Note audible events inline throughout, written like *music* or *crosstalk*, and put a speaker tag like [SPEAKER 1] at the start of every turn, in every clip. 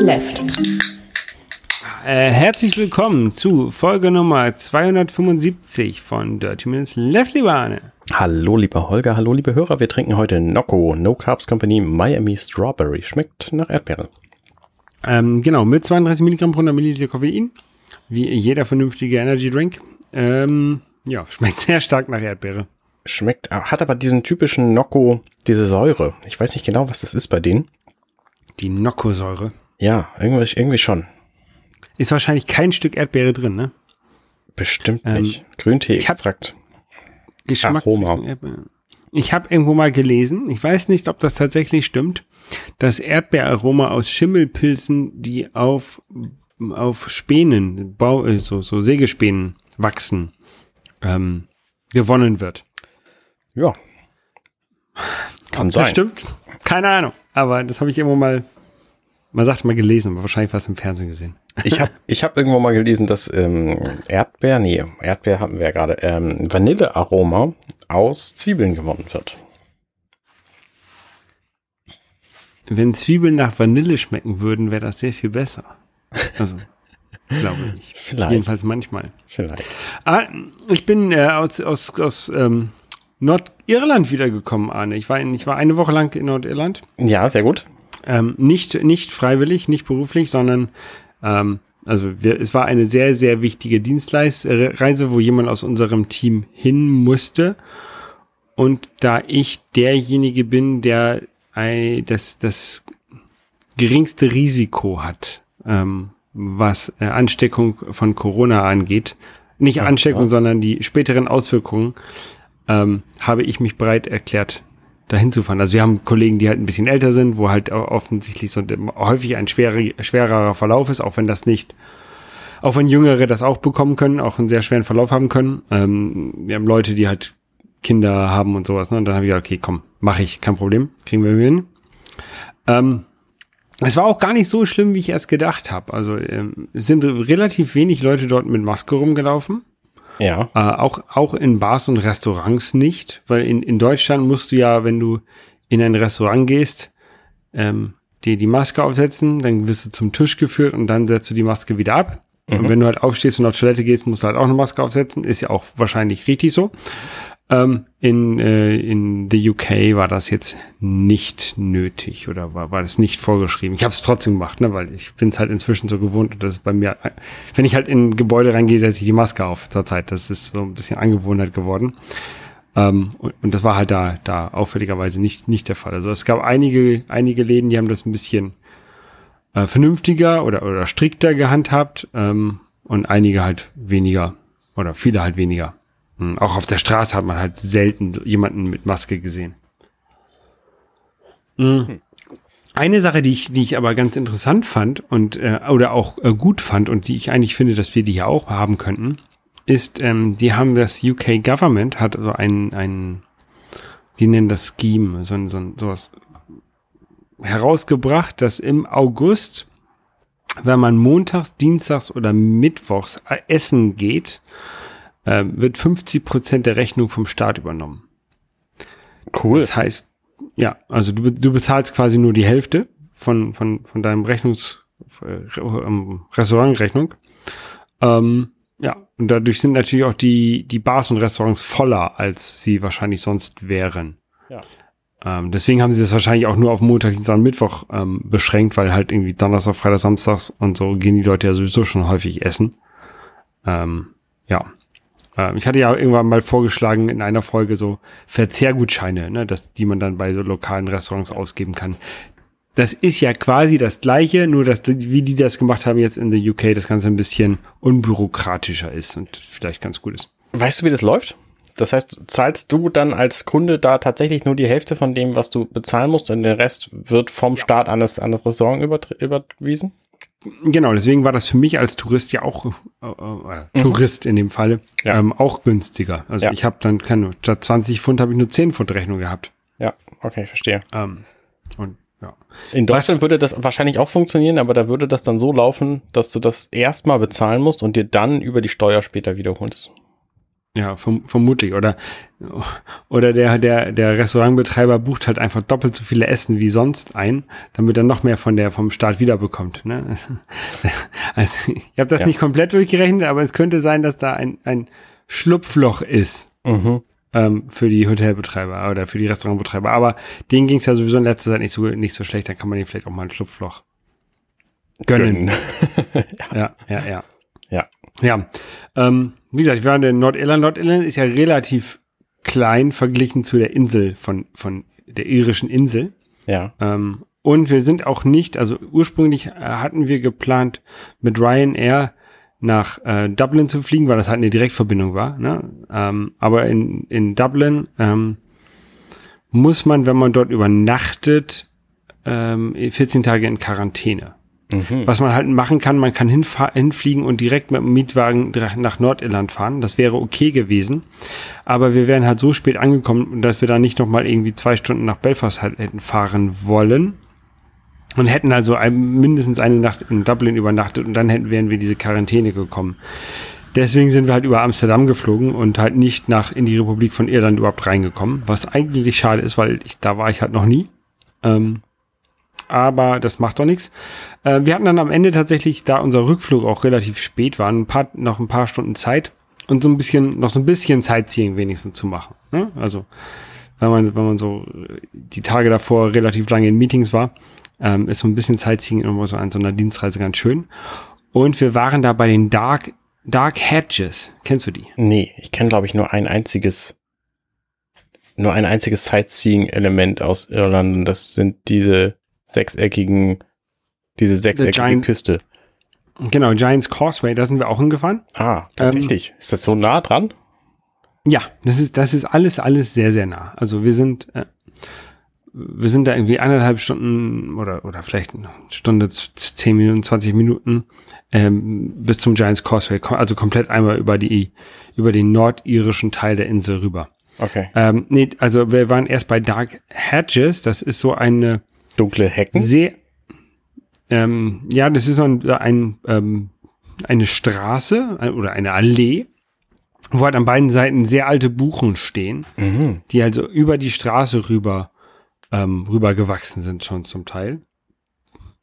[SPEAKER 1] Left.
[SPEAKER 2] Äh, herzlich willkommen zu Folge Nummer 275 von Dirty Minutes Left, lieber Arne.
[SPEAKER 3] Hallo, lieber Holger, hallo, liebe Hörer. Wir trinken heute Nocco No Carbs Company Miami Strawberry. Schmeckt nach Erdbeere.
[SPEAKER 2] Ähm, genau, mit 32 Milligramm pro 100 Milliliter Koffein. Wie jeder vernünftige Energy Drink. Ähm, ja, schmeckt sehr stark nach Erdbeere.
[SPEAKER 3] Schmeckt, hat aber diesen typischen Nocco, diese Säure. Ich weiß nicht genau, was das ist bei denen.
[SPEAKER 2] Die Nocco-Säure.
[SPEAKER 3] Ja, irgendwie, irgendwie schon.
[SPEAKER 2] Ist wahrscheinlich kein Stück Erdbeere drin, ne?
[SPEAKER 3] Bestimmt
[SPEAKER 2] Ähm,
[SPEAKER 3] nicht. Grüntee-Extrakt.
[SPEAKER 2] Geschmack.
[SPEAKER 3] Aroma.
[SPEAKER 2] Ich habe irgendwo mal gelesen, ich weiß nicht, ob das tatsächlich stimmt, dass Erdbeeraroma aus Schimmelpilzen, die auf, auf Spänen, Bau, äh, so, so Sägespänen wachsen, ähm, gewonnen wird.
[SPEAKER 3] Ja. Kann
[SPEAKER 2] Ob
[SPEAKER 3] sein.
[SPEAKER 2] Das stimmt? Keine Ahnung. Aber das habe ich irgendwo mal, man sagt mal gelesen, aber wahrscheinlich was im Fernsehen gesehen.
[SPEAKER 3] Ich habe *laughs* ich hab irgendwo mal gelesen, dass ähm, Erdbeer, nee, Erdbeer hatten wir ja gerade, ähm, Vanillearoma aus Zwiebeln gewonnen wird.
[SPEAKER 2] Wenn Zwiebeln nach Vanille schmecken würden, wäre das sehr viel besser. Also, glaube ich.
[SPEAKER 3] Vielleicht.
[SPEAKER 2] Jedenfalls manchmal.
[SPEAKER 3] Vielleicht.
[SPEAKER 2] Ah, ich bin äh, aus, aus, aus ähm, Nordirland wiedergekommen, Arne. Ich war, in, ich war eine Woche lang in Nordirland.
[SPEAKER 3] Ja, sehr gut.
[SPEAKER 2] Ähm, nicht, nicht freiwillig, nicht beruflich, sondern ähm, also wir, es war eine sehr, sehr wichtige Dienstreise, wo jemand aus unserem Team hin musste. Und da ich derjenige bin, der das, das geringste Risiko hat, ähm, was äh, Ansteckung von Corona angeht, nicht
[SPEAKER 3] Ja,
[SPEAKER 2] Ansteckung,
[SPEAKER 3] ja.
[SPEAKER 2] sondern die späteren Auswirkungen, ähm, habe ich mich bereit erklärt, dahin zu fahren. Also wir haben Kollegen, die halt ein bisschen älter sind, wo halt offensichtlich so häufig ein schwere, schwererer Verlauf ist, auch wenn das nicht, auch wenn Jüngere das auch bekommen können, auch einen sehr schweren Verlauf haben können. Ähm, wir haben Leute, die halt Kinder haben und sowas. Ne? Und dann habe ich gesagt, okay, komm, mache ich, kein Problem, kriegen wir hin. Ähm, es war auch gar nicht so schlimm, wie ich erst gedacht habe. Also ähm, es sind relativ wenig Leute dort mit Maske rumgelaufen.
[SPEAKER 3] Ja.
[SPEAKER 2] Äh, auch, auch in Bars und Restaurants nicht, weil in, in Deutschland musst du ja, wenn du in ein Restaurant gehst, ähm, dir die Maske aufsetzen, dann wirst du zum Tisch geführt und dann setzt du die Maske wieder ab. Und wenn du halt aufstehst und auf Toilette gehst, musst du halt auch eine Maske aufsetzen. Ist ja auch wahrscheinlich richtig so. Ähm, in, äh, in the UK war das jetzt nicht nötig oder war, war das nicht vorgeschrieben. Ich habe es trotzdem gemacht, ne, weil ich bin es halt inzwischen so gewohnt und das ist bei mir, wenn ich halt in Gebäude reingehe, setze ich die Maske auf zur Zeit. Das ist so ein bisschen Angewohnheit geworden. Ähm, und, und das war halt da, da auffälligerweise nicht, nicht der Fall. Also es gab einige, einige Läden, die haben das ein bisschen äh, vernünftiger oder, oder strikter gehandhabt ähm, und einige halt weniger oder viele halt weniger. Hm, Auch auf der Straße hat man halt selten jemanden mit Maske gesehen. Hm. Eine Sache, die ich, die ich aber ganz interessant fand und äh, oder auch äh, gut fand und die ich eigentlich finde, dass wir die hier auch haben könnten, ist, ähm, die haben das UK Government hat so ein, ein die nennen das Scheme, so, ein- so, ein- sowas herausgebracht, dass im August, wenn man montags, dienstags oder mittwochs äh, essen geht, äh, wird 50 Prozent der Rechnung vom Staat übernommen.
[SPEAKER 3] Cool.
[SPEAKER 2] Das heißt, ja, also du, du bezahlst quasi nur die Hälfte von, von, von deinem Rechnungs, äh, ähm, Restaurantrechnung. Ähm, ja, und dadurch sind natürlich auch die, die Bars und Restaurants voller, als sie wahrscheinlich sonst wären.
[SPEAKER 3] Ja.
[SPEAKER 2] Ähm, deswegen haben sie das wahrscheinlich auch nur auf Montag, Dienstag und Mittwoch ähm, beschränkt, weil halt irgendwie Donnerstag, Freitag, Samstags und so gehen die Leute ja sowieso schon häufig essen. Ähm, ja. Ähm, ich hatte ja irgendwann mal vorgeschlagen in einer Folge so Verzehrgutscheine, ne, dass, die man dann bei so lokalen Restaurants ausgeben kann. Das ist ja quasi das Gleiche, nur dass, wie die das gemacht haben jetzt in der UK, das Ganze ein bisschen unbürokratischer ist und vielleicht ganz gut ist.
[SPEAKER 3] Weißt du, wie das läuft? Das heißt, zahlst du dann als Kunde da tatsächlich nur die Hälfte von dem, was du bezahlen musst und der Rest wird vom Staat an das, an das Restaurant überwiesen?
[SPEAKER 2] Genau, deswegen war das für mich als Tourist ja auch, äh, äh, Tourist in dem Falle,
[SPEAKER 3] Ja.
[SPEAKER 2] ähm, auch günstiger. Also
[SPEAKER 3] Ja.
[SPEAKER 2] ich habe dann, keine, statt 20 Pfund habe ich nur 10 Pfund Rechnung gehabt.
[SPEAKER 3] Ja, okay, verstehe.
[SPEAKER 2] Ähm, und ja.
[SPEAKER 3] In
[SPEAKER 2] Was-
[SPEAKER 3] Deutschland würde das wahrscheinlich auch funktionieren, aber da würde das dann so laufen, dass du das erstmal bezahlen musst und dir dann über die Steuer später wiederholst.
[SPEAKER 2] Ja, verm vermutlich. Oder, oder der, der, der Restaurantbetreiber bucht halt einfach doppelt so viele Essen wie sonst ein, damit er noch mehr von der, vom Staat wiederbekommt. Ne? *laughs* Also ich habe das ja. nicht komplett durchgerechnet, aber es könnte sein, dass da ein, ein Schlupfloch ist. Mhm. Ähm, für die Hotelbetreiber oder für die Restaurantbetreiber. Aber denen ging es ja sowieso in letzter Zeit nicht so, nicht so schlecht, dann kann man ihnen vielleicht auch mal ein Schlupfloch gönnen. gönnen. *laughs* ja. ja, ja, ja. Ja. Ähm, wie gesagt, wir waren in Nordirland. Nordirland ist ja relativ klein verglichen zu der Insel von, von der irischen Insel.
[SPEAKER 3] Ja.
[SPEAKER 2] Ähm, und wir sind auch nicht, also ursprünglich äh, hatten wir geplant, mit Ryanair nach äh, Dublin zu fliegen, weil das halt eine Direktverbindung war. Ne? Ähm, aber in, in Dublin ähm, muss man, wenn man dort übernachtet, ähm, 14 Tage in Quarantäne. Mhm. Was man halt machen kann, man kann hinfliegen und direkt mit dem Mietwagen nach Nordirland fahren. Das wäre okay gewesen. Aber wir wären halt so spät angekommen, dass wir da nicht nochmal irgendwie zwei Stunden nach Belfast halt hätten fahren wollen. Und hätten also mindestens eine Nacht in Dublin übernachtet und dann hätten, wären wir diese Quarantäne gekommen. Deswegen sind wir halt über Amsterdam geflogen und halt nicht nach in die Republik von Irland überhaupt reingekommen. Was eigentlich schade ist, weil ich, da war ich halt noch nie. Ähm, aber das macht doch nichts. Äh, wir hatten dann am Ende tatsächlich, da unser Rückflug auch relativ spät war, ein paar, noch ein paar Stunden Zeit und so ein bisschen, noch so ein bisschen Sightseeing wenigstens zu machen. Ne? Also, wenn man, wenn man so die Tage davor relativ lange in Meetings war, ähm, ist so ein bisschen Sightseeing irgendwo so an so einer Dienstreise ganz schön. Und wir waren da bei den Dark, Dark Hedges. Kennst du die?
[SPEAKER 3] Nee, ich kenne, glaube ich, nur ein einziges, nur ein einziges Sightseeing-Element aus Irland. Das sind diese sechseckigen, diese sechseckige Giant, Küste.
[SPEAKER 2] Genau, Giants Causeway, da sind wir auch hingefahren.
[SPEAKER 3] Ah, tatsächlich. Ähm, ist das so nah dran?
[SPEAKER 2] Ja, das ist, das ist alles, alles sehr, sehr nah. Also wir sind, äh, wir sind da irgendwie eineinhalb Stunden oder, oder vielleicht eine Stunde, zehn Minuten, 20 Minuten ähm, bis zum Giants Causeway, also komplett einmal über die, über den nordirischen Teil der Insel rüber.
[SPEAKER 3] Okay.
[SPEAKER 2] Ähm, nee, also wir waren erst bei Dark Hedges, das ist so eine
[SPEAKER 3] dunkle Hecken?
[SPEAKER 2] Sehr, ähm, ja, das ist so ein, ein ähm, eine Straße oder eine Allee, wo halt an beiden Seiten sehr alte Buchen stehen, mhm. die also über die Straße rüber, ähm, rüber gewachsen sind schon zum Teil.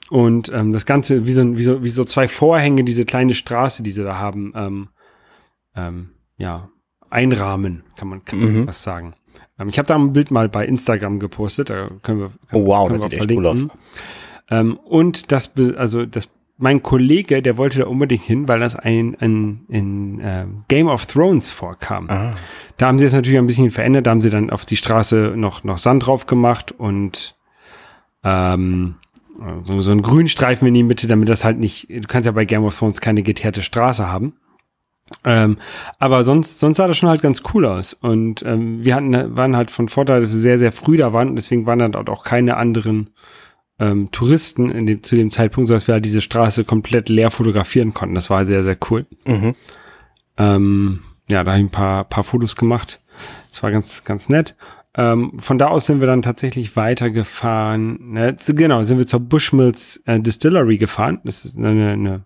[SPEAKER 2] Und ähm, das Ganze wie so, wie, so, wie so zwei Vorhänge, diese kleine Straße, die sie da haben, ähm, ähm, ja, einrahmen, kann man, kann man mhm. was sagen. Ähm, ich habe da ein Bild mal bei Instagram gepostet, da können wir, können,
[SPEAKER 3] oh wow, das sieht verlinken. echt cool aus.
[SPEAKER 2] Ähm, und das, also das, mein Kollege, der wollte da unbedingt hin, weil das ein, ein in äh, Game of Thrones vorkam. Ah. Da haben sie es natürlich ein bisschen verändert, da haben sie dann auf die Straße noch, noch Sand drauf gemacht und ähm, so, so einen Grünstreifen in die Mitte, damit das halt nicht, du kannst ja bei Game of Thrones keine geteerte Straße haben. Ähm, aber sonst, sonst sah das schon halt ganz cool aus. Und ähm, wir hatten, waren halt von Vorteil, dass wir sehr, sehr früh da waren. Und deswegen waren dann dort auch keine anderen ähm, Touristen in dem, zu dem Zeitpunkt, sodass wir halt diese Straße komplett leer fotografieren konnten. Das war sehr, sehr cool. Mhm. Ähm, ja, da habe ich ein paar, paar Fotos gemacht. Das war ganz, ganz nett. Ähm, von da aus sind wir dann tatsächlich weitergefahren. Ne, genau, sind wir zur Bushmills äh, Distillery gefahren. Das ist eine, eine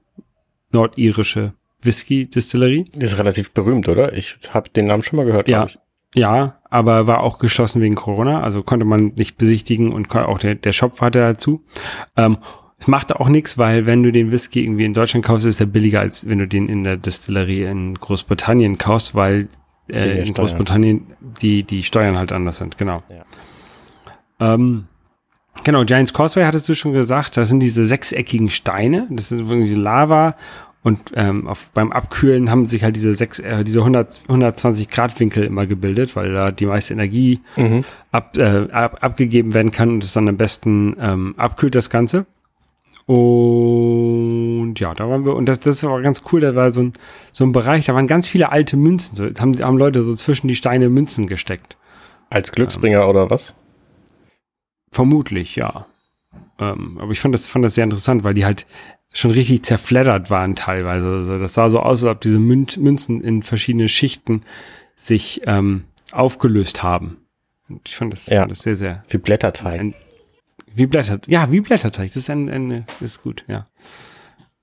[SPEAKER 2] nordirische Whisky-Distillerie.
[SPEAKER 3] Die ist relativ berühmt, oder? Ich habe den Namen schon mal gehört.
[SPEAKER 2] Ja, ja, aber war auch geschlossen wegen Corona, also konnte man nicht besichtigen und auch der, der Shop hatte dazu. Ähm, es machte auch nichts, weil wenn du den Whisky irgendwie in Deutschland kaufst, ist der billiger, als wenn du den in der Distillerie in Großbritannien kaufst, weil äh, in Großbritannien die, die Steuern halt anders sind, genau. Ja. Ähm, genau, Giants Causeway hattest du schon gesagt, das sind diese sechseckigen Steine, das ist irgendwie Lava und ähm, auf, beim Abkühlen haben sich halt diese sechs, äh, diese 100, 120 Grad Winkel immer gebildet, weil da die meiste Energie mhm. ab, äh, ab, abgegeben werden kann und es dann am besten ähm, abkühlt das Ganze. Und ja, da waren wir, und das, das war ganz cool, da war so ein, so ein Bereich, da waren ganz viele alte Münzen. So, haben, haben Leute so zwischen die Steine Münzen gesteckt.
[SPEAKER 3] Als Glücksbringer ähm, oder was?
[SPEAKER 2] Vermutlich, ja. Ähm, aber ich fand das, fand das sehr interessant, weil die halt schon richtig zerfleddert waren teilweise. Also das sah so aus, als ob diese Münzen in verschiedene Schichten sich ähm, aufgelöst haben. Und ich fand das,
[SPEAKER 3] ja.
[SPEAKER 2] fand das sehr, sehr.
[SPEAKER 3] Wie Blätterteig.
[SPEAKER 2] Ein, wie Blätter, ja, wie Blätterteig. Das ist ein, ein, ist gut, ja.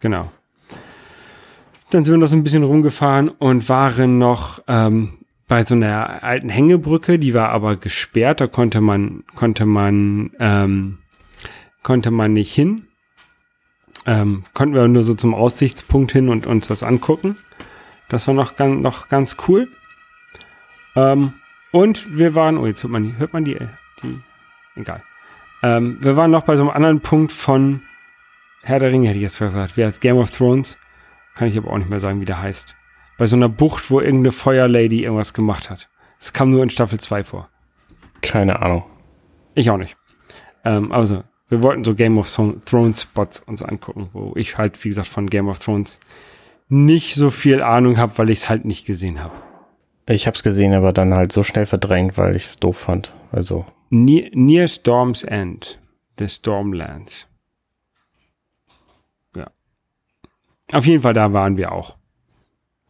[SPEAKER 2] Genau. Dann sind wir noch so ein bisschen rumgefahren und waren noch ähm, bei so einer alten Hängebrücke, die war aber gesperrt, da konnte man, konnte man, ähm, konnte man nicht hin. Ähm, konnten wir nur so zum Aussichtspunkt hin und uns das angucken. Das war noch, ganz, noch ganz cool. Ähm, und wir waren, oh, jetzt hört man die, hört man die, die, egal. Ähm, wir waren noch bei so einem anderen Punkt von Herr der Ringe, hätte ich jetzt gesagt. Wie heißt Game of Thrones? Kann ich aber auch nicht mehr sagen, wie der heißt. Bei so einer Bucht, wo irgendeine Feuerlady irgendwas gemacht hat. Das kam nur in Staffel 2 vor.
[SPEAKER 3] Keine Ahnung.
[SPEAKER 2] Ich auch nicht. Ähm, also, wir wollten so Game of Thrones Spots uns angucken, wo ich halt, wie gesagt, von Game of Thrones nicht so viel Ahnung habe, weil ich es halt nicht gesehen habe.
[SPEAKER 3] Ich habe es gesehen, aber dann halt so schnell verdrängt, weil ich es doof fand. Also.
[SPEAKER 2] Near, near Storm's End, The Stormlands. Ja. Auf jeden Fall, da waren wir auch.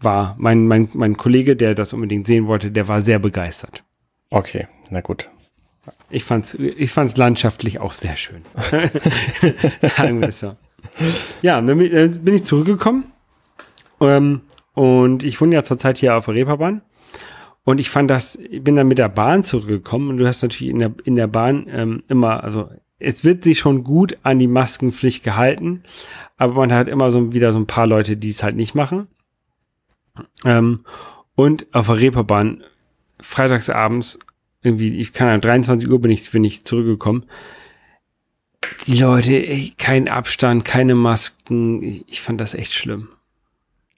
[SPEAKER 2] War mein, mein, mein Kollege, der das unbedingt sehen wollte, der war sehr begeistert.
[SPEAKER 3] Okay, na gut.
[SPEAKER 2] Ich fand's, ich fand's landschaftlich auch sehr schön. *laughs* Ja, dann äh, bin ich zurückgekommen. Ähm, und ich wohne ja zurzeit hier auf der Reeperbahn. Und ich fand das, ich bin dann mit der Bahn zurückgekommen und du hast natürlich in der, in der Bahn ähm, immer, also es wird sich schon gut an die Maskenpflicht gehalten, aber man hat immer so wieder so ein paar Leute, die es halt nicht machen. Ähm, und auf der Reeperbahn freitagsabends irgendwie, ich kann 23 Uhr bin ich, bin ich zurückgekommen. Die Leute, ey, kein Abstand, keine Masken. Ich, ich fand das echt schlimm.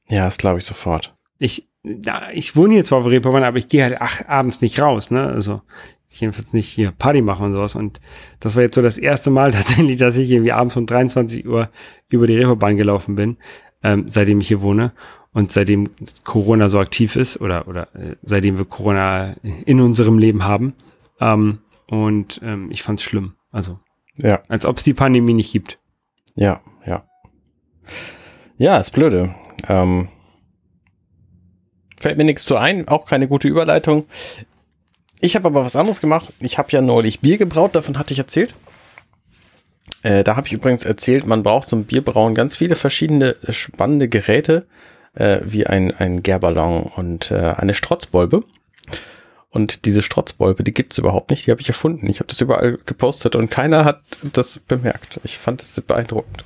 [SPEAKER 3] Ja, das glaube ich sofort.
[SPEAKER 2] Ich, da, ich wohne hier zwar auf Reeperbahn, aber ich gehe halt ach, abends nicht raus, ne? Also ich jedenfalls nicht hier Party machen und sowas. Und das war jetzt so das erste Mal *laughs* tatsächlich, dass ich irgendwie abends um 23 Uhr über die Reeperbahn gelaufen bin, ähm, seitdem ich hier wohne. Und seitdem Corona so aktiv ist oder, oder äh, seitdem wir Corona in unserem Leben haben. Ähm, und ähm, ich fand's schlimm. Also,
[SPEAKER 3] ja.
[SPEAKER 2] als ob es die Pandemie nicht gibt.
[SPEAKER 3] Ja, ja. Ja, ist blöde. Ähm, fällt mir nichts zu ein, auch keine gute Überleitung. Ich habe aber was anderes gemacht. Ich habe ja neulich Bier gebraut, davon hatte ich erzählt. Äh, da habe ich übrigens erzählt, man braucht zum Bierbrauen ganz viele verschiedene spannende Geräte äh, wie ein, ein Gärballon und äh, eine Strotzbolbe. Und diese Strotzbolbe, die gibt's überhaupt nicht, die habe ich erfunden. Ich habe das überall gepostet und keiner hat das bemerkt. Ich fand das beeindruckend.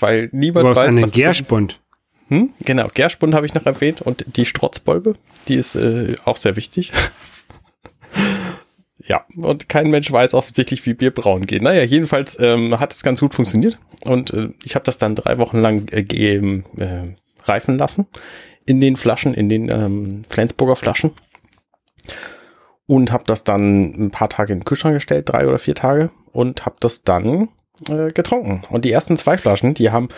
[SPEAKER 3] Weil niemand
[SPEAKER 2] du weiß, einen was Gärspund.
[SPEAKER 3] Hm? Genau, Gärspund habe ich noch erwähnt und die Strotzbolbe, die ist äh, auch sehr wichtig. Ja, und kein Mensch weiß offensichtlich, wie Bier brauen geht. Naja, jedenfalls ähm, hat es ganz gut funktioniert. Und äh, ich habe das dann drei Wochen lang äh, äh, reifen lassen. In den Flaschen, in den ähm, Flensburger Flaschen. Und habe das dann ein paar Tage in den Kühlschrank gestellt, drei oder vier Tage. Und habe das dann äh, getrunken. Und die ersten zwei Flaschen, die haben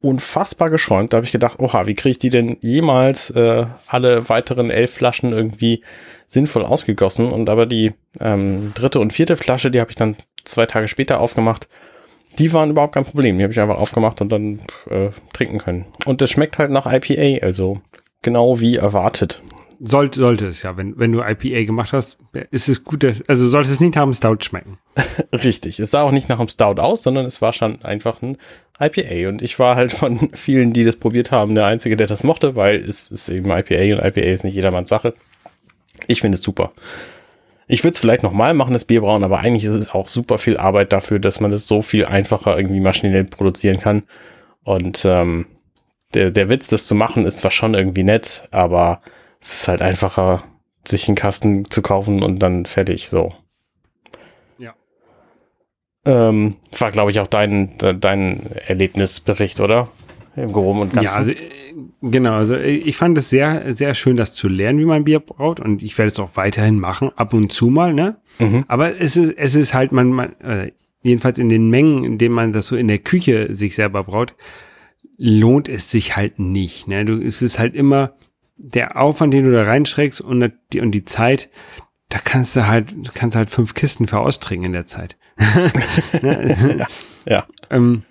[SPEAKER 3] unfassbar geschäumt. Da habe ich gedacht, oha, wie kriege ich die denn jemals äh, alle weiteren elf Flaschen irgendwie sinnvoll ausgegossen? Und aber die ähm, dritte und vierte Flasche, die habe ich dann zwei Tage später aufgemacht. Die waren überhaupt kein Problem. Die habe ich einfach aufgemacht und dann äh, trinken können. Und es schmeckt halt nach IPA, also genau wie erwartet.
[SPEAKER 2] Sollte, sollte es ja, wenn, wenn du IPA gemacht hast, ist es gut, dass, also sollte es nicht nach einem Stout schmecken. *laughs*
[SPEAKER 3] Richtig. Es sah auch nicht nach einem Stout aus, sondern es war schon einfach ein IPA. Und ich war halt von *laughs* vielen, die das probiert haben, der Einzige, der das mochte, weil es ist eben IPA und IPA ist nicht jedermanns Sache. Ich finde es super. Ich würde es vielleicht nochmal machen, das Bierbrauen, aber eigentlich ist es auch super viel Arbeit dafür, dass man es so viel einfacher irgendwie maschinell produzieren kann. Und ähm, der, der Witz, das zu machen, ist zwar schon irgendwie nett, aber es ist halt einfacher, sich einen Kasten zu kaufen und dann fertig, so.
[SPEAKER 2] Ja.
[SPEAKER 3] Ähm, war, glaube ich, auch dein, dein Erlebnisbericht, oder?
[SPEAKER 2] Im Groben und Ganzen. Ja, also, äh, genau. Also ich fand es sehr, sehr schön, das zu lernen, wie man Bier braut. Und ich werde es auch weiterhin machen, ab und zu mal, ne? Mhm. Aber es ist, es ist halt, man, man äh, jedenfalls in den Mengen, in denen man das so in der Küche sich selber braut, lohnt es sich halt nicht. Ne? Du, es ist halt immer, der Aufwand, den du da reinstreckst und die, und die Zeit, da kannst du halt, kannst halt fünf Kisten für austrinken in der Zeit. *laughs*
[SPEAKER 3] ja. ja.
[SPEAKER 2] Ähm,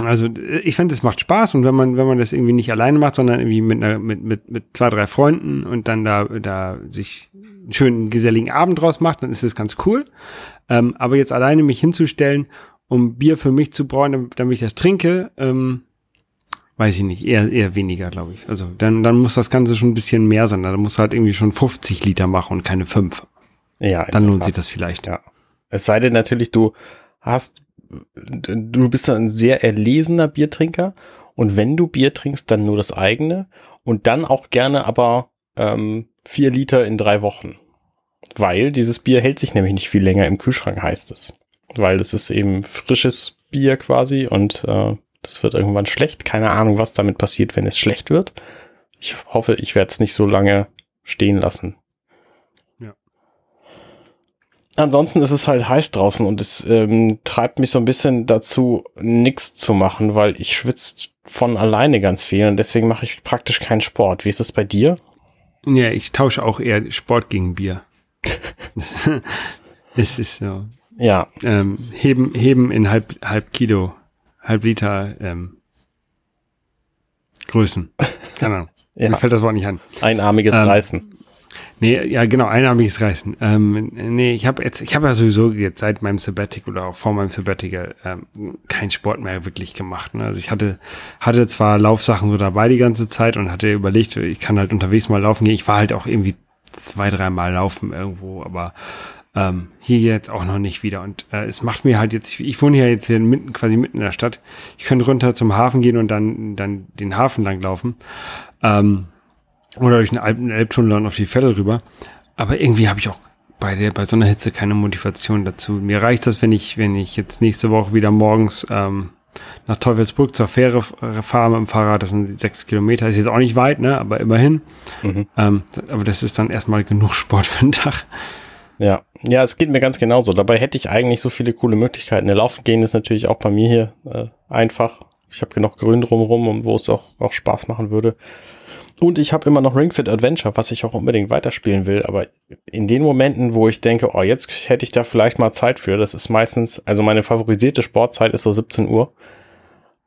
[SPEAKER 2] also ich finde, es macht Spaß und wenn man, wenn man das irgendwie nicht alleine macht, sondern irgendwie mit, einer, mit, mit, mit zwei, drei Freunden und dann da, da sich einen schönen geselligen Abend draus macht, dann ist es ganz cool. Ähm, aber jetzt alleine mich hinzustellen, um Bier für mich zu brauen, damit, damit ich das trinke, ähm, weiß ich nicht, eher, eher weniger, glaube ich. Also dann, dann muss das Ganze schon ein bisschen mehr sein. Dann muss halt irgendwie schon 50 Liter machen und keine 5.
[SPEAKER 3] Ja.
[SPEAKER 2] Dann lohnt sich das vielleicht.
[SPEAKER 3] Ja. Es sei denn natürlich, du hast, du bist ein sehr erlesener Biertrinker und wenn du Bier trinkst, dann nur das eigene und dann auch gerne aber ähm, vier Liter in drei Wochen. Weil dieses Bier hält sich nämlich nicht viel länger im Kühlschrank, heißt es. Weil es ist eben frisches Bier quasi und äh, das wird irgendwann schlecht. Keine Ahnung, was damit passiert, wenn es schlecht wird. Ich hoffe, ich werde es nicht so lange stehen lassen.
[SPEAKER 2] Ja.
[SPEAKER 3] Ansonsten ist es halt heiß draußen und es ähm, treibt mich so ein bisschen dazu, nichts zu machen, weil ich schwitze von alleine ganz viel und deswegen mache ich praktisch keinen Sport. Wie ist es bei dir?
[SPEAKER 2] Ja, ich tausche auch eher Sport gegen Bier. *laughs* es ist so.
[SPEAKER 3] Ja.
[SPEAKER 2] Ähm, heben, heben in halb, halb Kilo, halb Liter ähm, Größen. *laughs* Keine Ahnung. ja. Mir fällt das Wort nicht an.
[SPEAKER 3] Einarmiges ähm, Reißen.
[SPEAKER 2] Nee, ja, genau, einarmiges Reißen. Ähm, nee, ich habe jetzt, ich habe ja sowieso jetzt seit meinem Sabbatical oder auch vor meinem Sabbatical ähm, keinen Sport mehr wirklich gemacht. Ne? Also ich hatte, hatte zwar Laufsachen so dabei die ganze Zeit und hatte überlegt, ich kann halt unterwegs mal laufen gehen. Ich war halt auch irgendwie zwei, dreimal laufen irgendwo, aber ähm, hier jetzt auch noch nicht wieder. Und äh, es macht mir halt jetzt, ich wohne hier jetzt hier mitten, quasi mitten in der Stadt. Ich könnte runter zum Hafen gehen und dann, dann den Hafen lang laufen. Ähm, oder durch den Alp Elbtunnel und auf die Fälle rüber. Aber irgendwie habe ich auch bei der, bei so einer Hitze keine Motivation dazu. Mir reicht das, wenn ich, wenn ich jetzt nächste Woche wieder morgens ähm, nach Teufelsbrück zur Fähre fahre mit dem Fahrrad. Das sind sechs Kilometer. Ist jetzt auch nicht weit, ne? Aber immerhin. Mhm. Ähm, aber das ist dann erstmal genug Sport für den Tag.
[SPEAKER 3] Ja, ja, es geht mir ganz genauso. Dabei hätte ich eigentlich so viele coole Möglichkeiten. Der Laufen gehen ist natürlich auch bei mir hier äh, einfach. Ich habe genug Grün drumherum, wo es auch, auch Spaß machen würde. Und ich habe immer noch Ring Fit Adventure, was ich auch unbedingt weiterspielen will. Aber in den Momenten, wo ich denke, oh, jetzt hätte ich da vielleicht mal Zeit für, das ist meistens, also meine favorisierte Sportzeit ist so 17 Uhr.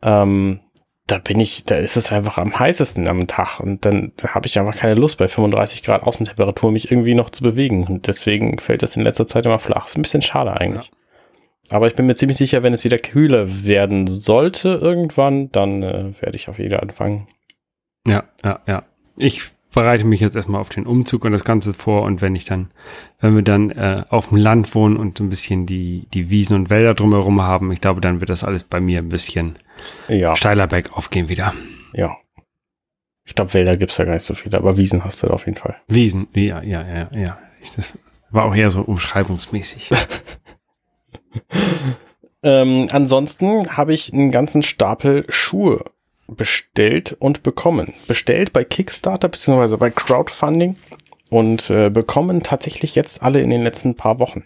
[SPEAKER 3] Ähm, da bin ich, da ist es einfach am heißesten am Tag und dann habe ich einfach keine Lust bei 35 Grad Außentemperatur mich irgendwie noch zu bewegen und deswegen fällt das in letzter Zeit immer flach. Ist ein bisschen schade eigentlich. Ja. Aber ich bin mir ziemlich sicher, wenn es wieder kühler werden sollte irgendwann, dann äh, werde ich auf jeden Fall anfangen.
[SPEAKER 2] Ja, ja, ja. Ich bereite mich jetzt erstmal auf den Umzug und das Ganze vor und wenn ich dann, wenn wir dann äh, auf dem Land wohnen und so ein bisschen die, die Wiesen und Wälder drumherum haben, ich glaube, dann wird das alles bei mir ein bisschen ja. steiler bergauf gehen wieder.
[SPEAKER 3] Ja. Ich glaube, Wälder gibt es ja gar nicht so viele, aber Wiesen hast du da auf jeden Fall.
[SPEAKER 2] Wiesen, ja, ja, ja, ja. Das war auch eher so umschreibungsmäßig. *laughs*
[SPEAKER 3] ähm, ansonsten habe ich einen ganzen Stapel Schuhe bestellt und bekommen. Bestellt bei Kickstarter bzw. bei Crowdfunding und äh, bekommen tatsächlich jetzt alle in den letzten paar Wochen.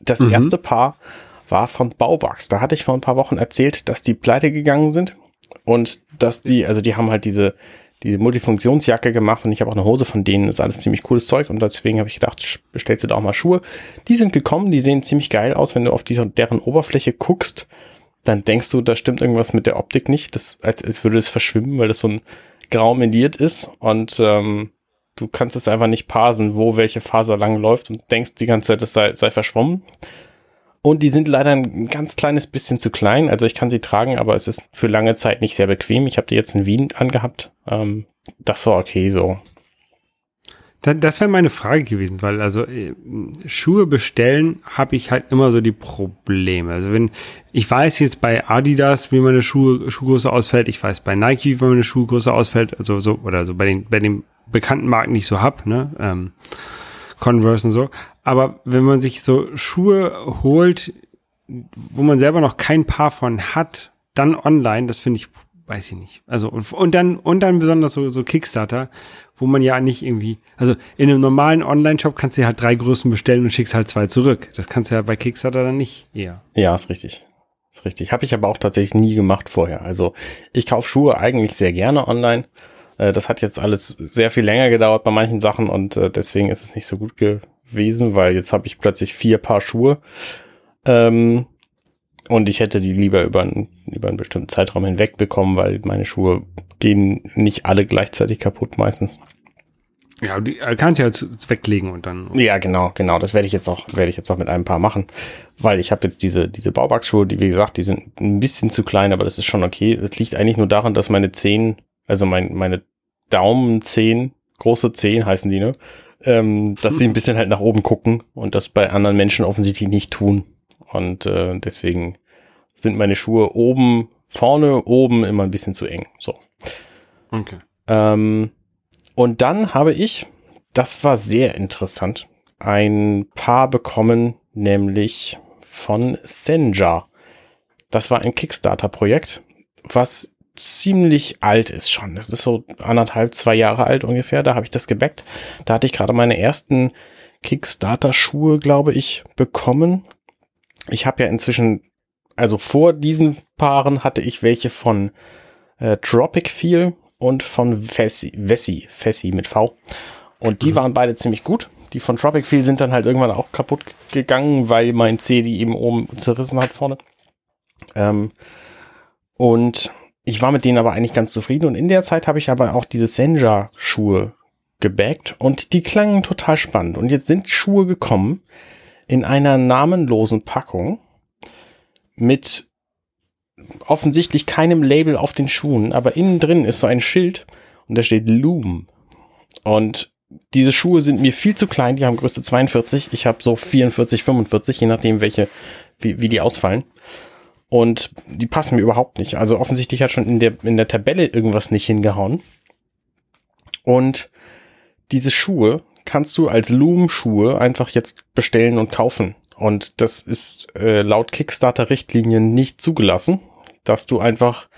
[SPEAKER 3] Das mhm. erste Paar war von Baubugs. Da hatte ich vor ein paar Wochen erzählt, dass die pleite gegangen sind und dass die, also die haben halt diese, diese Multifunktionsjacke gemacht und ich habe auch eine Hose von denen. Das ist alles ziemlich cooles Zeug und deswegen habe ich gedacht, bestellst du da auch mal Schuhe. Die sind gekommen, die sehen ziemlich geil aus, wenn du auf dieser, deren Oberfläche guckst dann denkst du, da stimmt irgendwas mit der Optik nicht, das, als, als würde es verschwimmen, weil das so ein grau meliert ist und ähm, du kannst es einfach nicht parsen, wo welche Faser lang läuft und denkst die ganze Zeit, das sei, sei verschwommen. Und die sind leider ein ganz kleines bisschen zu klein. Also ich kann sie tragen, aber es ist für lange Zeit nicht sehr bequem. Ich habe die jetzt in Wien angehabt. Ähm, das war okay so.
[SPEAKER 2] Das wäre meine Frage gewesen, weil also äh, Schuhe bestellen habe ich halt immer so die Probleme. Also wenn ich weiß jetzt bei Adidas, wie meine Schuhe Schuhgröße ausfällt, ich weiß bei Nike, wie meine Schuhgröße ausfällt, also so oder so bei den bei den bekannten Marken nicht so hab, ne? Ähm, Converse und so. Aber wenn man sich so Schuhe holt, wo man selber noch kein Paar von hat, dann online, das finde ich weiß ich nicht. Also und, und dann und dann besonders so, so Kickstarter, wo man ja nicht irgendwie, also in einem normalen Online-Shop kannst du halt drei Größen bestellen und schickst halt zwei zurück. Das kannst du ja bei Kickstarter dann nicht eher.
[SPEAKER 3] Ja, ist richtig. Ist richtig. Habe ich aber auch tatsächlich nie gemacht vorher. Also ich kaufe Schuhe eigentlich sehr gerne online. Äh, das hat jetzt alles sehr viel länger gedauert bei manchen Sachen und äh, deswegen ist es nicht so gut gewesen, weil jetzt habe ich plötzlich vier Paar Schuhe. Ähm, und ich hätte die lieber über, einen, über einen bestimmten Zeitraum hinweg bekommen, weil meine Schuhe gehen nicht alle gleichzeitig kaputt meistens.
[SPEAKER 2] Ja, die äh, kannst ja weglegen und dann.
[SPEAKER 3] Ja, genau, genau. Das werde ich jetzt auch, werde ich jetzt auch mit einem Paar machen, weil ich habe jetzt diese diese Baubackschuhe, die wie gesagt, die sind ein bisschen zu klein, aber das ist schon okay. Das liegt eigentlich nur daran, dass meine Zehen, also mein, meine Daumenzehen, große Zehen heißen die, ne? Ähm, dass sie ein bisschen halt nach oben gucken und das bei anderen Menschen offensichtlich nicht tun. Und äh, deswegen sind meine Schuhe oben, vorne, oben immer ein bisschen zu eng. So.
[SPEAKER 2] Okay.
[SPEAKER 3] Ähm, und dann habe ich, das war sehr interessant, ein Paar bekommen, nämlich von Senja. Das war ein Kickstarter-Projekt, was ziemlich alt ist schon. Das ist so anderthalb, zwei Jahre alt ungefähr. Da habe ich das gebackt. Da hatte ich gerade meine ersten Kickstarter-Schuhe, glaube ich, bekommen. Ich habe ja inzwischen, also vor diesen Paaren hatte ich welche von äh, Tropic Feel und von Vessi, Vessi, Vessi mit V. Und die mhm. waren beide ziemlich gut. Die von Tropic Feel sind dann halt irgendwann auch kaputt gegangen, weil mein C die eben oben zerrissen hat vorne. Ähm, und ich war mit denen aber eigentlich ganz zufrieden. Und in der Zeit habe ich aber auch diese Senja-Schuhe gebackt und die klangen total spannend. Und jetzt sind Schuhe gekommen in einer namenlosen Packung mit offensichtlich keinem Label auf den Schuhen, aber innen drin ist so ein Schild und da steht Loom. Und diese Schuhe sind mir viel zu klein, die haben Größe 42. Ich habe so 44, 45, je nachdem welche, wie, wie die ausfallen. Und die passen mir überhaupt nicht. Also offensichtlich hat schon in der, in der Tabelle irgendwas nicht hingehauen. Und diese Schuhe kannst du als Loom-Schuhe einfach jetzt bestellen und kaufen. Und das ist äh, laut Kickstarter-Richtlinien nicht zugelassen, dass du einfach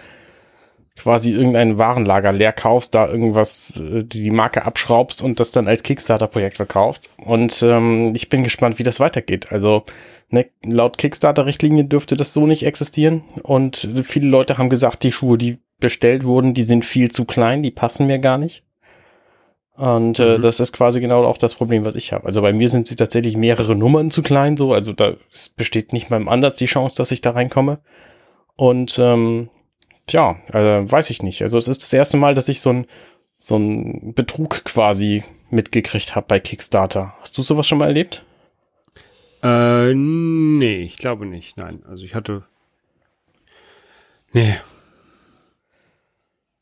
[SPEAKER 3] quasi irgendein Warenlager leer kaufst, da irgendwas, äh, die Marke abschraubst und das dann als Kickstarter-Projekt verkaufst. Und ähm, ich bin gespannt, wie das weitergeht. Also ne, laut Kickstarter-Richtlinien dürfte das so nicht existieren. Und viele Leute haben gesagt, die Schuhe, die bestellt wurden, die sind viel zu klein, die passen mir gar nicht. Und äh, mhm. das ist quasi genau auch das Problem, was ich habe. Also bei mir sind sie tatsächlich mehrere Nummern zu klein, so. Also da besteht nicht mal im Ansatz die Chance, dass ich da reinkomme. Und ähm, tja, also weiß ich nicht. Also es ist das erste Mal, dass ich so ein so ein Betrug quasi mitgekriegt habe bei Kickstarter. Hast du sowas schon mal erlebt?
[SPEAKER 2] Äh, nee, ich glaube nicht. Nein, also ich hatte. Nee.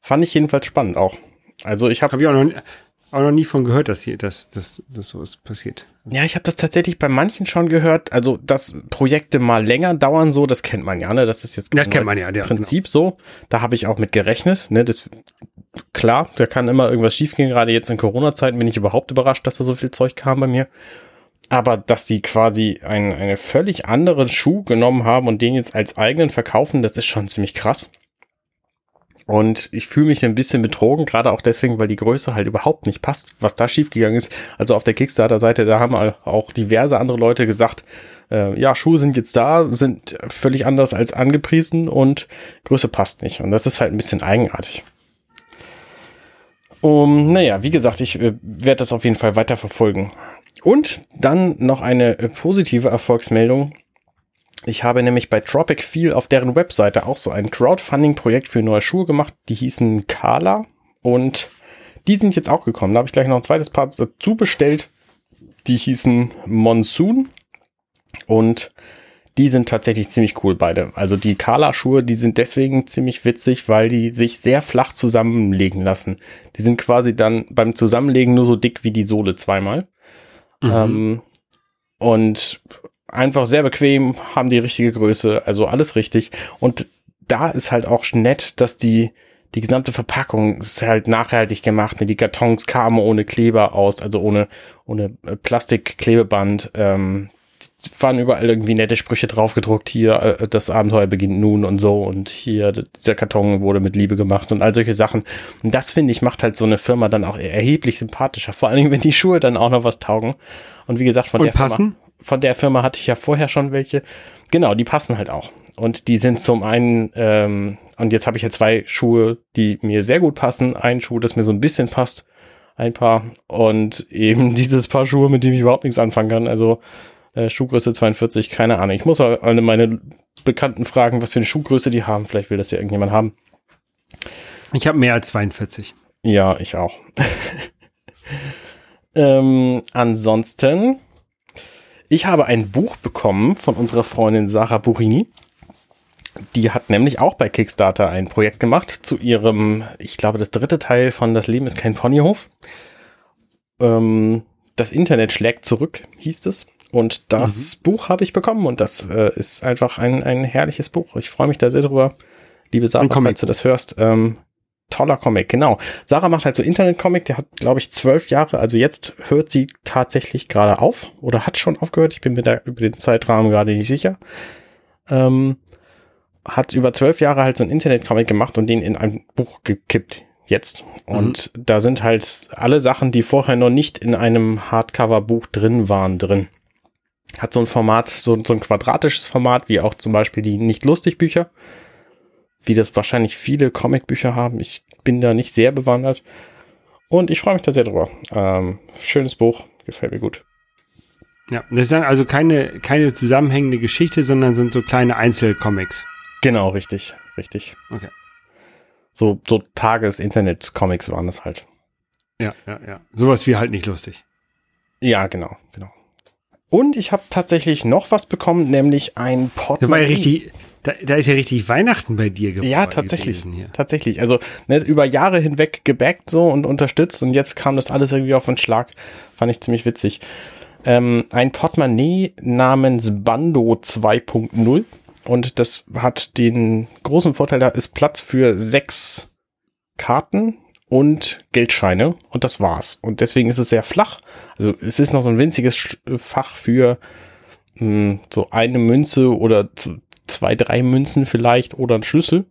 [SPEAKER 3] Fand ich jedenfalls spannend auch. Also ich habe
[SPEAKER 2] hab ich auch noch, auch noch nie von gehört, dass hier dass, dass, dass sowas passiert.
[SPEAKER 3] Ja, ich habe das tatsächlich bei manchen schon gehört. Also, dass Projekte mal länger dauern, so, das kennt man ja, ne? Das ist jetzt
[SPEAKER 2] das kennt man ja,
[SPEAKER 3] ja Prinzip genau. so. Da habe ich auch mit gerechnet, ne? Das klar, da kann immer irgendwas schiefgehen. Gerade jetzt in Corona-Zeiten bin ich überhaupt überrascht, dass da so viel Zeug kam bei mir. Aber dass die quasi einen, eine völlig anderen Schuh genommen haben und den jetzt als eigenen verkaufen, das ist schon ziemlich krass. Und ich fühle mich ein bisschen betrogen, gerade auch deswegen, weil die Größe halt überhaupt nicht passt, was da schiefgegangen ist. Also auf der Kickstarter-Seite, da haben auch diverse andere Leute gesagt, äh, ja, Schuhe sind jetzt da, sind völlig anders als angepriesen und Größe passt nicht. Und das ist halt ein bisschen eigenartig. Um, naja, wie gesagt, ich äh, werde das auf jeden Fall weiter verfolgen. Und dann noch eine äh, positive Erfolgsmeldung. Ich habe nämlich bei Tropic Feel auf deren Webseite auch so ein Crowdfunding-Projekt für neue Schuhe gemacht. Die hießen Kala und die sind jetzt auch gekommen. Da habe ich gleich noch ein zweites Paar dazu bestellt. Die hießen Monsoon und die sind tatsächlich ziemlich cool beide. Also die Kala-Schuhe, die sind deswegen ziemlich witzig, weil die sich sehr flach zusammenlegen lassen. Die sind quasi dann beim Zusammenlegen nur so dick wie die Sohle zweimal. Mhm. Ähm, und einfach sehr bequem, haben die richtige Größe, also alles richtig. Und da ist halt auch nett, dass die, die gesamte Verpackung ist halt nachhaltig gemacht. Die Kartons kamen ohne Kleber aus, also ohne, ohne äh, Plastikklebeband. Ähm, waren überall irgendwie nette Sprüche drauf gedruckt. Hier, äh, das Abenteuer beginnt nun und so. Und hier, dieser Karton wurde mit Liebe gemacht und all solche Sachen. Und das finde ich, macht halt so eine Firma dann auch erheblich sympathischer. Vor allen Dingen, wenn die Schuhe dann auch noch was taugen. Und wie gesagt, von
[SPEAKER 2] und
[SPEAKER 3] der
[SPEAKER 2] passen?
[SPEAKER 3] Firma von der Firma hatte ich ja vorher schon welche. Genau, die passen halt auch. Und die sind zum einen, ähm, und jetzt habe ich ja zwei Schuhe, die mir sehr gut passen. Ein Schuh, das mir so ein bisschen passt, ein paar. Und eben *laughs* dieses Paar Schuhe, mit dem ich überhaupt nichts anfangen kann. Also äh, Schuhgröße 42, keine Ahnung. Ich muss alle meine Bekannten fragen, was für eine Schuhgröße die haben. Vielleicht will das ja irgendjemand haben.
[SPEAKER 2] Ich habe mehr als 42.
[SPEAKER 3] Ja, ich auch. *laughs* Ähm, ansonsten, ich habe ein Buch bekommen von unserer Freundin Sarah Burini. Die hat nämlich auch bei Kickstarter ein Projekt gemacht zu ihrem, ich glaube, das dritte Teil von Das Leben ist kein Ponyhof. Ähm, das Internet schlägt zurück, hieß es. Und das mhm. Buch habe ich bekommen und das äh, ist einfach ein, ein herrliches Buch. Ich freue mich da sehr drüber. Liebe Sarah, falls du das hörst, ähm, toller Comic, genau. Sarah macht halt so Internet-Comic, der hat, glaube ich, zwölf Jahre, also jetzt hört sie tatsächlich gerade auf oder hat schon aufgehört, ich bin mir da über den Zeitrahmen gerade nicht sicher. Ähm, hat über zwölf Jahre halt so ein Internet-Comic gemacht und den in ein Buch gekippt jetzt. Und mhm. da sind halt alle Sachen, die vorher noch nicht in einem Hardcover-Buch drin waren, drin. Hat so ein Format, so, so ein quadratisches Format, wie auch zum Beispiel die Nicht-Lustig-Bücher wie das wahrscheinlich viele Comicbücher haben. Ich bin da nicht sehr bewandert. Und ich freue mich da sehr drüber. Ähm, schönes Buch, gefällt mir gut.
[SPEAKER 2] Ja, das ist dann also keine, keine zusammenhängende Geschichte, sondern sind so kleine Einzelcomics.
[SPEAKER 3] Genau, richtig, richtig. Okay. So, so Tages-Internet-Comics waren das halt.
[SPEAKER 2] Ja, ja, ja. Sowas wie halt nicht lustig.
[SPEAKER 3] Ja, genau, genau. Und ich habe tatsächlich noch was bekommen, nämlich ein
[SPEAKER 2] Portemonnaie. Ja richtig, da, da ist ja richtig Weihnachten bei dir
[SPEAKER 3] geworden. Ja, tatsächlich. Tatsächlich. Also ne, über Jahre hinweg gebackt so und unterstützt und jetzt kam das alles irgendwie auf den Schlag. Fand ich ziemlich witzig. Ähm, ein Portemonnaie namens Bando 2.0 und das hat den großen Vorteil, da ist Platz für sechs Karten und Geldscheine und das war's. Und deswegen ist es sehr flach. Also es ist noch so ein winziges Fach für mh, hm, so eine Münze oder zwei, drei Münzen vielleicht oder ein Schlüssel.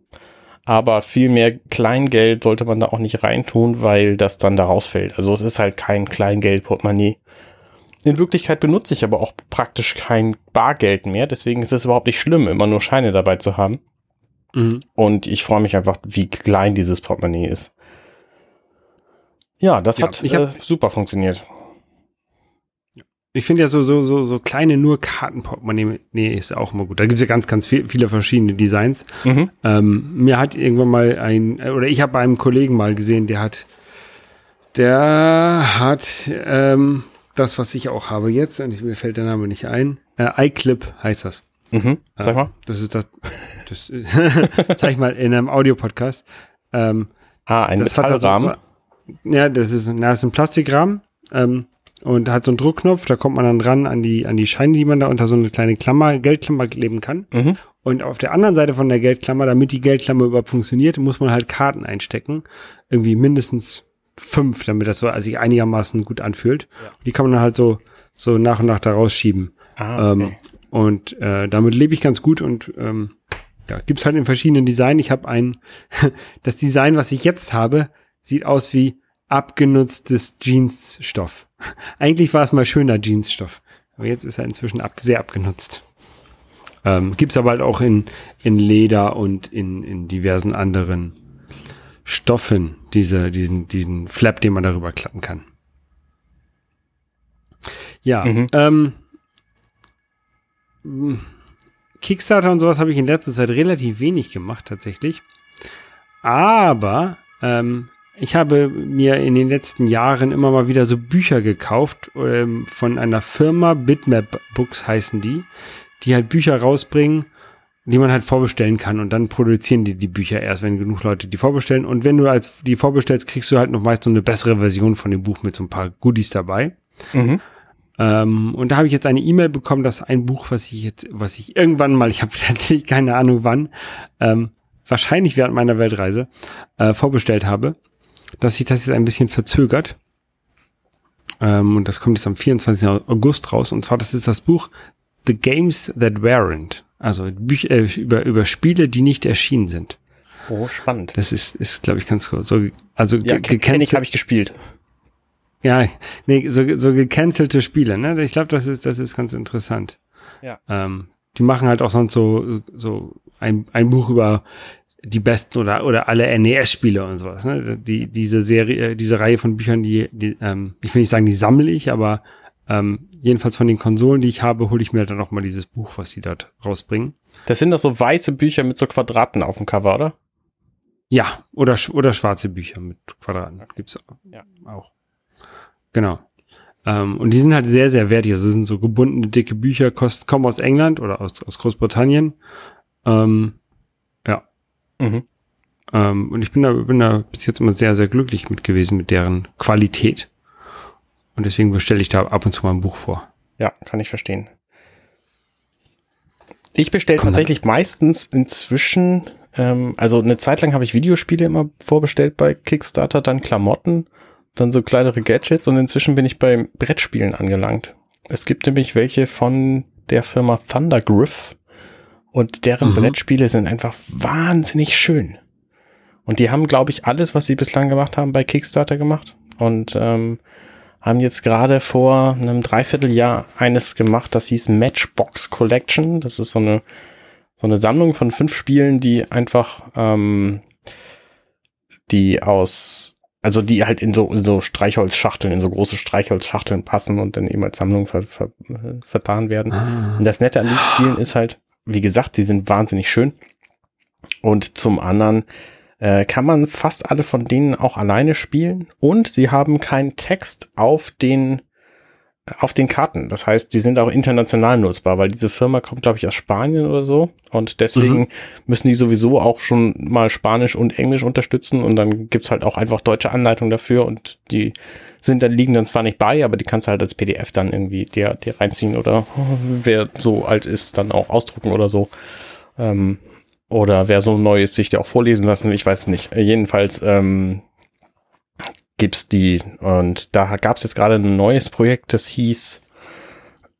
[SPEAKER 3] Aber viel mehr Kleingeld sollte man da auch nicht reintun, weil das dann da rausfällt. Also es ist halt kein Kleingeld-Portemonnaie. In Wirklichkeit benutze ich aber auch praktisch kein Bargeld mehr. Deswegen ist es überhaupt nicht schlimm, immer nur Scheine dabei zu haben. Mhm. Und ich freue mich einfach, wie klein dieses Portemonnaie ist. Ja, das ja, hat äh, super funktioniert.
[SPEAKER 2] Ich finde ja so, so, so, so kleine nur Kartenportemonnaie nee, ist auch immer gut. Da gibt es ja ganz, ganz viel, viele verschiedene Designs. Mhm. Ähm, mir hat irgendwann mal ein, oder ich habe bei einem Kollegen mal gesehen, der hat, der hat ähm, das, was ich auch habe jetzt, und ich, mir fällt der Name nicht ein. Äh, iClip heißt das.
[SPEAKER 3] Mhm. Mal. Äh,
[SPEAKER 2] das ist das. das *laughs* zeig mal in einem Audiopodcast. Ähm,
[SPEAKER 3] ah, ein Metallrahmen.
[SPEAKER 2] Ja, das ist, na, das ist ein Plastikrahmen. Ähm, und hat so einen Druckknopf, da kommt man dann ran an die, an die Scheine, die man da unter so eine kleine Klammer, Geldklammer kleben kann. Mhm. Und auf der anderen Seite von der Geldklammer, damit die Geldklammer überhaupt funktioniert, muss man halt Karten einstecken. Irgendwie mindestens fünf, damit das so also sich einigermaßen gut anfühlt. Ja. Die kann man dann halt so, so nach und nach da rausschieben. Ah, okay. ähm, und äh, damit lebe ich ganz gut und ähm, ja, gibt's halt in verschiedenen Designs. Ich habe ein, *laughs* das Design, was ich jetzt habe, sieht aus wie abgenutztes Jeansstoff. *laughs* Eigentlich war es mal schöner Jeansstoff, aber jetzt ist er inzwischen ab, sehr abgenutzt. Ähm, Gibt es aber halt auch in, in Leder und in, in diversen anderen Stoffen, diese, diesen, diesen Flap, den man darüber klappen kann. Ja, mhm. ähm, Kickstarter und sowas habe ich in letzter Zeit relativ wenig gemacht, tatsächlich. Aber ähm, ich habe mir in den letzten Jahren immer mal wieder so Bücher gekauft ähm, von einer Firma, Bitmap Books heißen die, die halt Bücher rausbringen, die man halt vorbestellen kann und dann produzieren die die Bücher erst, wenn genug Leute die vorbestellen. Und wenn du als die vorbestellst, kriegst du halt noch meist so eine bessere Version von dem Buch mit so ein paar Goodies dabei. Mhm. Ähm, und da habe ich jetzt eine E-Mail bekommen, dass ein Buch, was ich jetzt, was ich irgendwann mal, *laughs* ich habe tatsächlich keine Ahnung wann, ähm, wahrscheinlich während meiner Weltreise äh, vorbestellt habe dass sich das jetzt ein bisschen verzögert. Ähm, und das kommt jetzt am 24. August raus. Und zwar, das ist das Buch The Games That Weren't. Also Bücher, äh, über, über Spiele, die nicht erschienen sind.
[SPEAKER 3] Oh, spannend.
[SPEAKER 2] Das ist, ist glaube ich, ganz cool. So, also
[SPEAKER 3] ja, kenne ich, habe ich gespielt.
[SPEAKER 2] Ja, nee, so, so gecancelte Spiele, ne? Ich glaube, das ist, das ist ganz interessant.
[SPEAKER 3] Ja.
[SPEAKER 2] Ähm, die machen halt auch sonst so, so ein, ein Buch über die besten oder, oder alle NES-Spiele und sowas. Ne? Die, diese Serie, diese Reihe von Büchern, die, die ähm, ich will nicht sagen, die sammle ich, aber ähm, jedenfalls von den Konsolen, die ich habe, hole ich mir dann auch mal dieses Buch, was sie dort rausbringen.
[SPEAKER 3] Das sind doch so weiße Bücher mit so Quadraten auf dem Cover, oder?
[SPEAKER 2] Ja, oder, oder schwarze Bücher mit Quadraten. Gibt's ja. auch. Genau. Ähm, und die sind halt sehr, sehr wertig. Also sind so gebundene, dicke Bücher, kost, kommen aus England oder aus, aus Großbritannien. Ähm. Mhm. Ähm, und ich bin da, bin da bis jetzt immer sehr, sehr glücklich mit gewesen, mit deren Qualität. Und deswegen bestelle ich da ab und zu mal ein Buch vor.
[SPEAKER 3] Ja, kann ich verstehen. Ich bestelle tatsächlich meistens inzwischen, ähm, also eine Zeit lang habe ich Videospiele immer vorbestellt bei Kickstarter, dann Klamotten, dann so kleinere Gadgets und inzwischen bin ich bei Brettspielen angelangt. Es gibt nämlich welche von der Firma Thundergriff und deren mhm. Brettspiele sind einfach wahnsinnig schön. Und die haben, glaube ich, alles, was sie bislang gemacht haben, bei Kickstarter gemacht. Und ähm, haben jetzt gerade vor einem Dreivierteljahr eines gemacht, das hieß Matchbox Collection. Das ist so eine, so eine Sammlung von fünf Spielen, die einfach, ähm, die aus, also die halt in so, in so Streichholzschachteln, in so große Streichholzschachteln passen und dann eben als Sammlung ver, ver, vertan werden. Ah. Und das Nette an den Spielen ist halt, wie gesagt, sie sind wahnsinnig schön. Und zum anderen äh, kann man fast alle von denen auch alleine spielen und sie haben keinen Text auf den auf den Karten. Das heißt, die sind auch international nutzbar, weil diese Firma kommt, glaube ich, aus Spanien oder so. Und deswegen mhm. müssen die sowieso auch schon mal Spanisch und Englisch unterstützen. Und dann gibt's halt auch einfach deutsche Anleitungen dafür. Und die sind dann, liegen dann zwar nicht bei, aber die kannst du halt als PDF dann irgendwie dir, dir reinziehen oder *laughs* wer so alt ist, dann auch ausdrucken oder so. Ähm, oder wer so neu ist, sich der auch vorlesen lassen, ich weiß nicht. Jedenfalls ähm, gibt's die und da gab's jetzt gerade ein neues Projekt, das hieß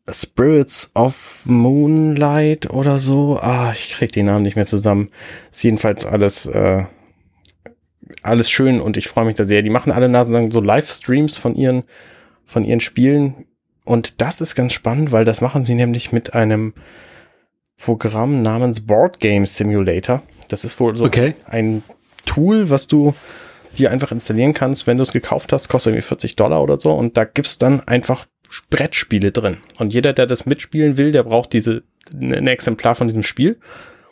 [SPEAKER 3] Spirits of Moonlight oder so. Ah, ich krieg die Namen nicht mehr zusammen. Ist jedenfalls alles äh, alles schön und ich freue mich da sehr. Die machen alle Nasen lang so Livestreams von ihren von ihren Spielen und das ist ganz spannend, weil das machen sie nämlich mit einem Programm namens Board Game Simulator. Das ist wohl so okay. ein Tool, was du dir einfach installieren kannst, wenn du es gekauft hast, kostet irgendwie 40 Dollar oder so und da gibt's dann einfach Brettspiele drin. Und jeder, der das mitspielen will, der braucht diese, ein Exemplar von diesem Spiel.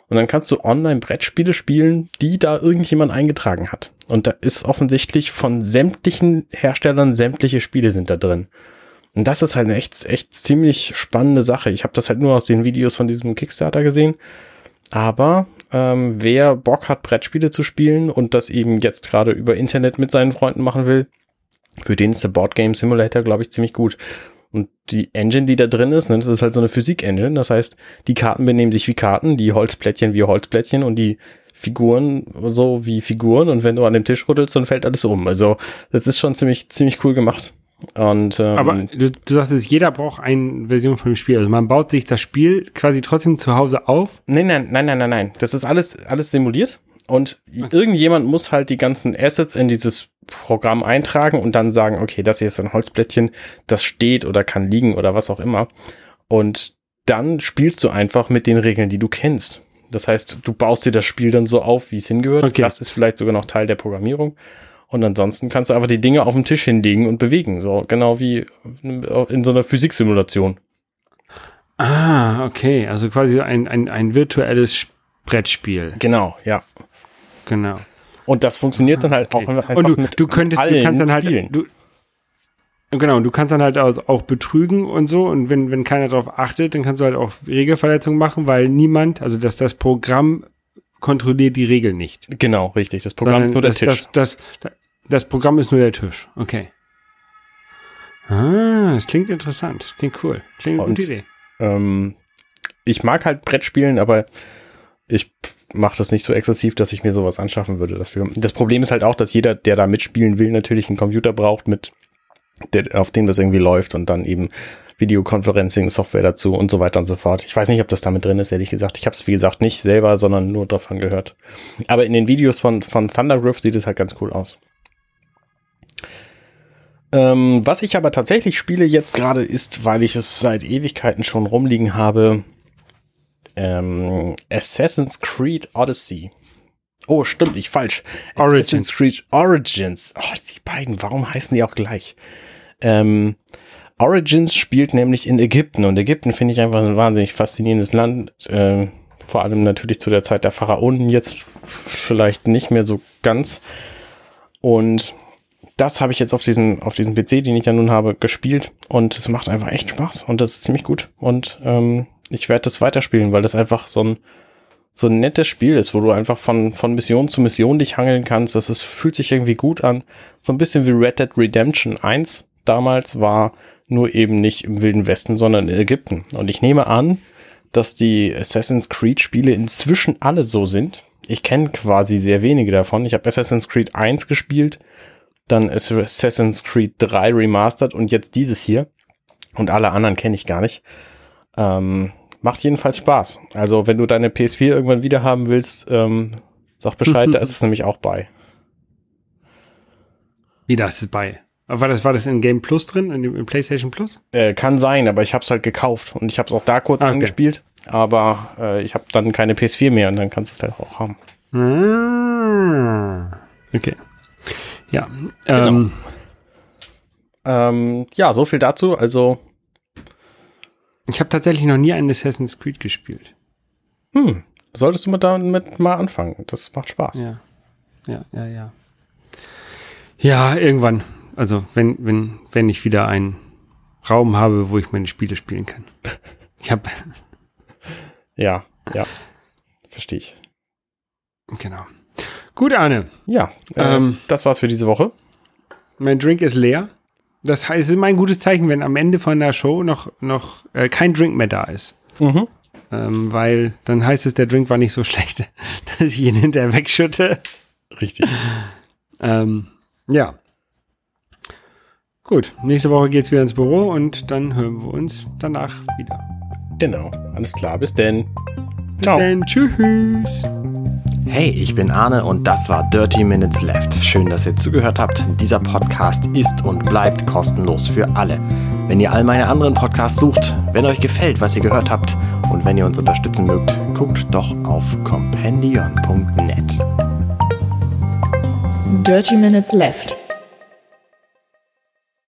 [SPEAKER 3] Und dann kannst du online Brettspiele spielen, die da irgendjemand eingetragen hat. Und da ist offensichtlich von sämtlichen Herstellern sämtliche Spiele sind da drin. Und das ist halt eine echt, echt ziemlich spannende Sache. Ich habe das halt nur aus den Videos von diesem Kickstarter gesehen. Aber ähm, wer Bock hat, Brettspiele zu spielen und das eben jetzt gerade über Internet mit seinen Freunden machen will, für den ist der Board Game Simulator, glaube ich, ziemlich gut. Und die Engine, die da drin ist, ne, das ist halt so eine Physik-Engine. Das heißt, die Karten benehmen sich wie Karten, die Holzplättchen wie Holzplättchen und die Figuren so wie Figuren. Und wenn du an dem Tisch rüttelst, dann fällt alles um. Also, das ist schon ziemlich, ziemlich cool gemacht. Und, ähm,
[SPEAKER 2] Aber du, du sagst es, jeder braucht eine Version von dem Spiel. Also man baut sich das Spiel quasi trotzdem zu Hause auf.
[SPEAKER 3] Nein, nein, nein, nein, nein, nein. Das ist alles, alles simuliert. Und okay. irgendjemand muss halt die ganzen Assets in dieses Programm eintragen und dann sagen, okay, das hier ist ein Holzblättchen, das steht oder kann liegen oder was auch immer. Und dann spielst du einfach mit den Regeln, die du kennst. Das heißt, du baust dir das Spiel dann so auf, wie es hingehört. Okay. Das ist vielleicht sogar noch Teil der Programmierung. Und ansonsten kannst du einfach die Dinge auf dem Tisch hinlegen und bewegen. So genau wie in so einer Physiksimulation.
[SPEAKER 2] Ah, okay. Also quasi ein, ein, ein virtuelles Brettspiel.
[SPEAKER 3] Genau, ja.
[SPEAKER 2] Genau.
[SPEAKER 3] Und das funktioniert dann halt okay.
[SPEAKER 2] auch Und du, du könntest, du kannst dann halt, Spielen. du, genau, du kannst dann halt auch betrügen und so. Und wenn, wenn keiner darauf achtet, dann kannst du halt auch Regelverletzungen machen, weil niemand, also dass das Programm kontrolliert die Regel nicht.
[SPEAKER 3] Genau, richtig. Das Programm Sondern ist nur der
[SPEAKER 2] das,
[SPEAKER 3] Tisch.
[SPEAKER 2] Das, das, das, Programm ist nur der Tisch. Okay. Ah, das klingt interessant. Klingt cool. Klingt eine gute Idee.
[SPEAKER 3] Ähm, ich mag halt Brettspielen, aber ich mache das nicht so exzessiv, dass ich mir sowas anschaffen würde dafür. Das Problem ist halt auch, dass jeder, der da mitspielen will, natürlich einen Computer braucht, mit der, auf dem das irgendwie läuft und dann eben Videoconferencing-Software dazu und so weiter und so fort. Ich weiß nicht, ob das damit drin ist, ehrlich gesagt. Ich habe es, wie gesagt, nicht selber, sondern nur davon gehört. Aber in den Videos von, von Thundergriff sieht es halt ganz cool aus. Ähm, was ich aber tatsächlich spiele jetzt gerade ist, weil ich es seit Ewigkeiten schon rumliegen habe, ähm, Assassin's Creed Odyssey. Oh, stimmt, nicht falsch.
[SPEAKER 2] Origins.
[SPEAKER 3] Assassin's Creed Origins. Oh, die beiden, warum heißen die auch gleich? Ähm, Origins spielt nämlich in Ägypten und Ägypten finde ich einfach ein wahnsinnig faszinierendes Land. Äh, vor allem natürlich zu der Zeit der Pharaonen, jetzt vielleicht nicht mehr so ganz. Und das habe ich jetzt auf diesem, auf diesem PC, den ich ja nun habe, gespielt und es macht einfach echt Spaß und das ist ziemlich gut. Und ähm, ich werde das weiterspielen, weil das einfach so ein, so ein nettes Spiel ist, wo du einfach von, von Mission zu Mission dich hangeln kannst. Das ist, fühlt sich irgendwie gut an. So ein bisschen wie Red Dead Redemption 1 damals war, nur eben nicht im Wilden Westen, sondern in Ägypten. Und ich nehme an, dass die Assassin's Creed Spiele inzwischen alle so sind. Ich kenne quasi sehr wenige davon. Ich habe Assassin's Creed 1 gespielt dann ist Assassin's Creed 3 Remastered und jetzt dieses hier. Und alle anderen kenne ich gar nicht. Ähm, macht jedenfalls Spaß. Also, wenn du deine PS4 irgendwann wieder haben willst, ähm, sag Bescheid, *laughs* da ist es nämlich auch bei.
[SPEAKER 2] Wie das ist bei? War das, war das in Game Plus drin, in, in PlayStation Plus?
[SPEAKER 3] Äh, kann sein, aber ich habe es halt gekauft und ich habe es auch da kurz ah, okay. angespielt, aber äh, ich habe dann keine PS4 mehr und dann kannst du es halt auch haben.
[SPEAKER 2] Ah, okay. Ja.
[SPEAKER 3] Genau. Ähm, ähm, ja, so viel dazu. Also.
[SPEAKER 2] Ich habe tatsächlich noch nie einen Assassin's Creed gespielt.
[SPEAKER 3] Hm. Solltest du mit damit mal anfangen. Das macht Spaß.
[SPEAKER 2] Ja. Ja, ja, ja. Ja, irgendwann. Also, wenn, wenn, wenn ich wieder einen Raum habe, wo ich meine Spiele spielen kann. Ich habe.
[SPEAKER 3] ja, ja. Verstehe ich.
[SPEAKER 2] Genau. Gut, Arne.
[SPEAKER 3] Ja, äh, ähm, das war's für diese Woche.
[SPEAKER 2] Mein Drink ist leer. Das heißt, es ist immer ein gutes Zeichen, wenn am Ende von der Show noch, noch äh, kein Drink mehr da ist. Mhm. Ähm, weil dann heißt es, der Drink war nicht so *laughs* schlecht, dass ich ihn hinterher wegschütte.
[SPEAKER 3] Richtig.
[SPEAKER 2] ähm, ja. Gut, nächste Woche geht's wieder ins Büro und dann hören wir uns danach wieder.
[SPEAKER 3] Genau, alles klar. Bis denn.
[SPEAKER 2] Bis denn. Tschüss.
[SPEAKER 1] Hey, ich bin Arne und das war Dirty Minutes Left. Schön, dass ihr zugehört habt. Dieser Podcast ist und bleibt kostenlos für alle. Wenn ihr all meine anderen Podcasts sucht, wenn euch gefällt, was ihr gehört habt und wenn ihr uns unterstützen mögt, guckt doch auf compendion.net.
[SPEAKER 4] Dirty Minutes Left